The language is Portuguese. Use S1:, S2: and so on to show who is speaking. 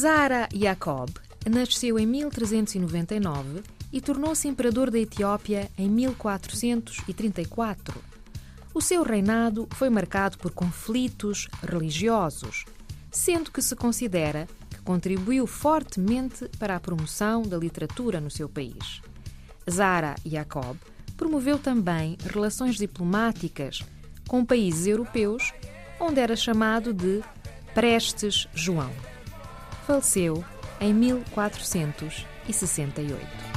S1: Zahra Jacob nasceu em 1399 e tornou-se imperador da Etiópia em 1434. O seu reinado foi marcado por conflitos religiosos, sendo que se considera que contribuiu fortemente para a promoção da literatura no seu país. Zara Jacob promoveu também relações diplomáticas com países europeus, onde era chamado de Prestes João. Faleceu em 1468.